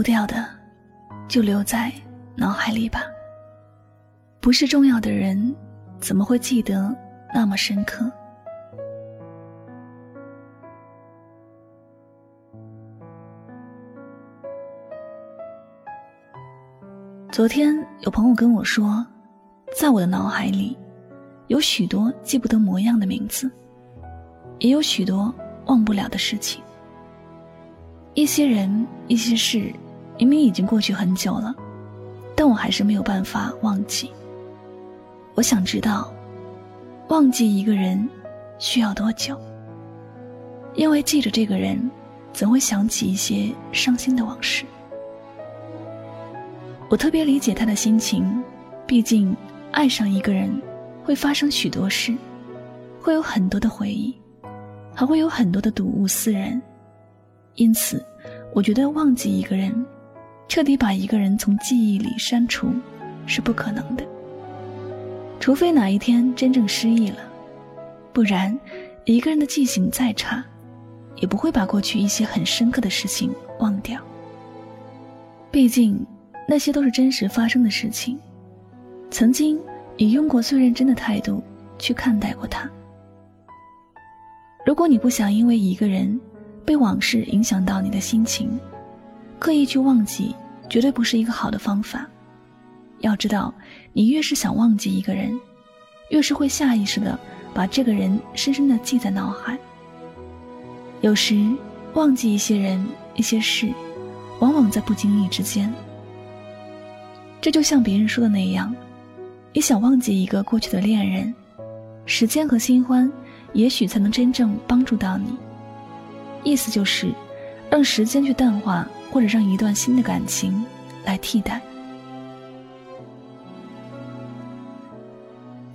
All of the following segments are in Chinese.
不掉的，就留在脑海里吧。不是重要的人，怎么会记得那么深刻？昨天有朋友跟我说，在我的脑海里，有许多记不得模样的名字，也有许多忘不了的事情。一些人，一些事，明明已经过去很久了，但我还是没有办法忘记。我想知道，忘记一个人需要多久？因为记着这个人，总会想起一些伤心的往事。我特别理解他的心情，毕竟爱上一个人会发生许多事，会有很多的回忆，还会有很多的睹物思人。因此，我觉得忘记一个人，彻底把一个人从记忆里删除，是不可能的。除非哪一天真正失忆了，不然，一个人的记性再差，也不会把过去一些很深刻的事情忘掉。毕竟，那些都是真实发生的事情，曾经以用过最认真的态度去看待过他。如果你不想因为一个人，被往事影响到你的心情，刻意去忘记，绝对不是一个好的方法。要知道，你越是想忘记一个人，越是会下意识的把这个人深深的记在脑海。有时，忘记一些人、一些事，往往在不经意之间。这就像别人说的那样，你想忘记一个过去的恋人，时间和新欢，也许才能真正帮助到你。意思就是，让时间去淡化，或者让一段新的感情来替代。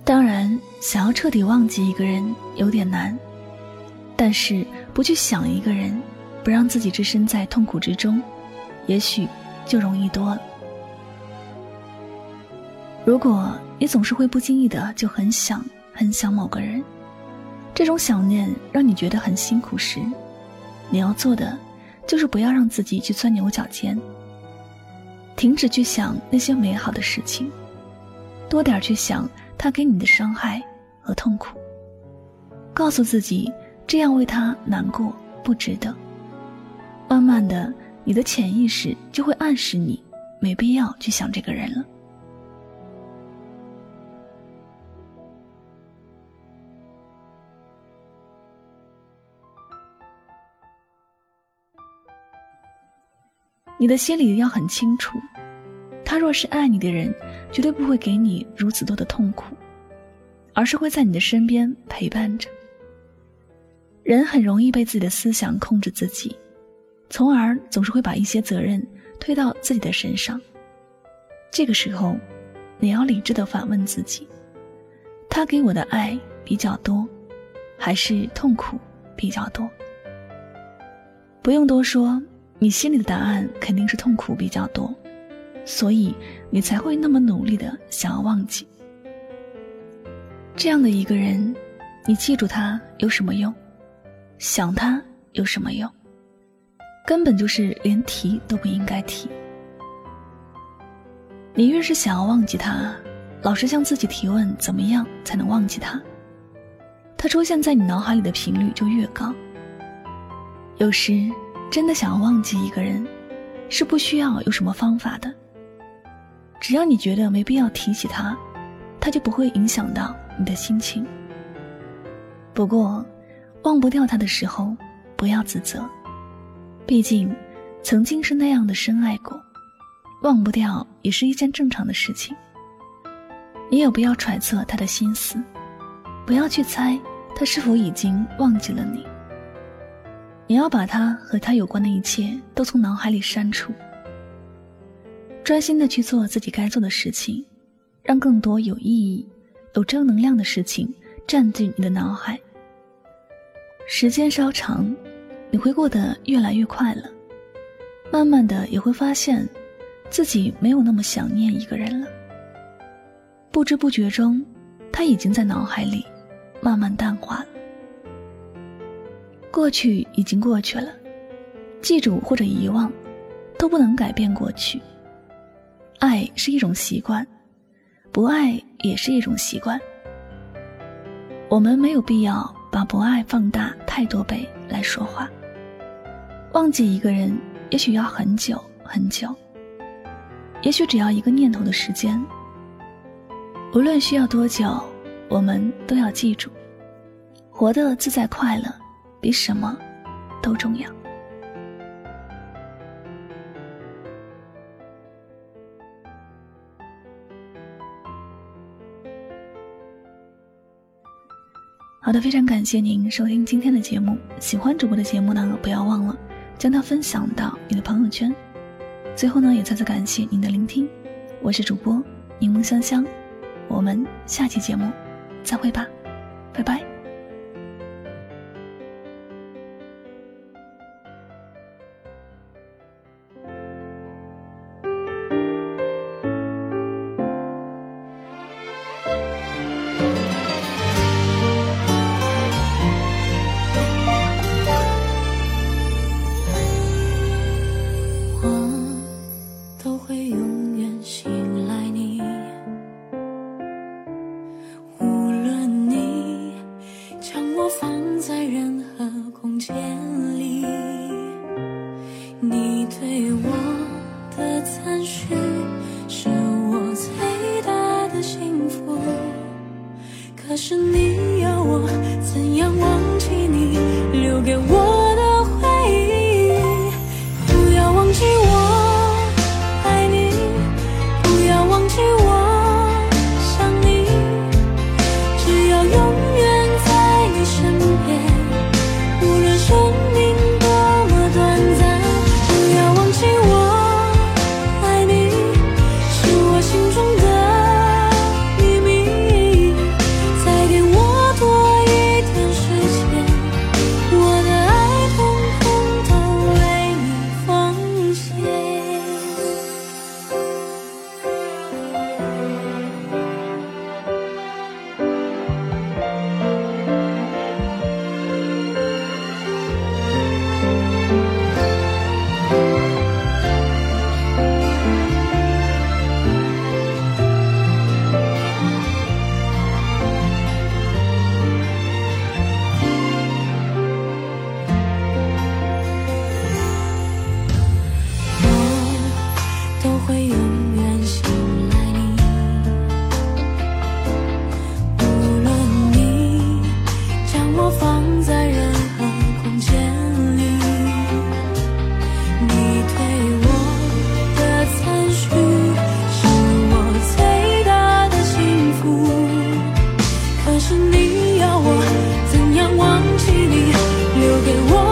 当然，想要彻底忘记一个人有点难，但是不去想一个人，不让自己置身在痛苦之中，也许就容易多了。如果你总是会不经意的就很想很想某个人，这种想念让你觉得很辛苦时，你要做的，就是不要让自己去钻牛角尖。停止去想那些美好的事情，多点去想他给你的伤害和痛苦。告诉自己，这样为他难过不值得。慢慢的，你的潜意识就会暗示你，没必要去想这个人了。你的心里要很清楚，他若是爱你的人，绝对不会给你如此多的痛苦，而是会在你的身边陪伴着。人很容易被自己的思想控制自己，从而总是会把一些责任推到自己的身上。这个时候，你要理智的反问自己：他给我的爱比较多，还是痛苦比较多？不用多说。你心里的答案肯定是痛苦比较多，所以你才会那么努力的想要忘记这样的一个人。你记住他有什么用？想他有什么用？根本就是连提都不应该提。你越是想要忘记他，老是向自己提问怎么样才能忘记他，他出现在你脑海里的频率就越高。有时。真的想要忘记一个人，是不需要有什么方法的。只要你觉得没必要提起他，他就不会影响到你的心情。不过，忘不掉他的时候，不要自责，毕竟曾经是那样的深爱过。忘不掉也是一件正常的事情。你也不要揣测他的心思，不要去猜他是否已经忘记了你。你要把他和他有关的一切都从脑海里删除，专心的去做自己该做的事情，让更多有意义、有正能量的事情占据你的脑海。时间稍长，你会过得越来越快乐，慢慢的也会发现，自己没有那么想念一个人了。不知不觉中，他已经在脑海里慢慢淡化了。过去已经过去了，记住或者遗忘，都不能改变过去。爱是一种习惯，不爱也是一种习惯。我们没有必要把不爱放大太多倍来说话。忘记一个人，也许要很久很久，也许只要一个念头的时间。无论需要多久，我们都要记住，活得自在快乐，比什么都重要。好的，非常感谢您收听今天的节目。喜欢主播的节目呢，不要忘了将它分享到你的朋友圈。最后呢，也再次感谢您的聆听，我是主播柠檬香香。我们下期节目再会吧，拜拜。你对我的赞许是我最大的幸福可是你要我怎样忘记你留给我是你要我怎样忘记你留给我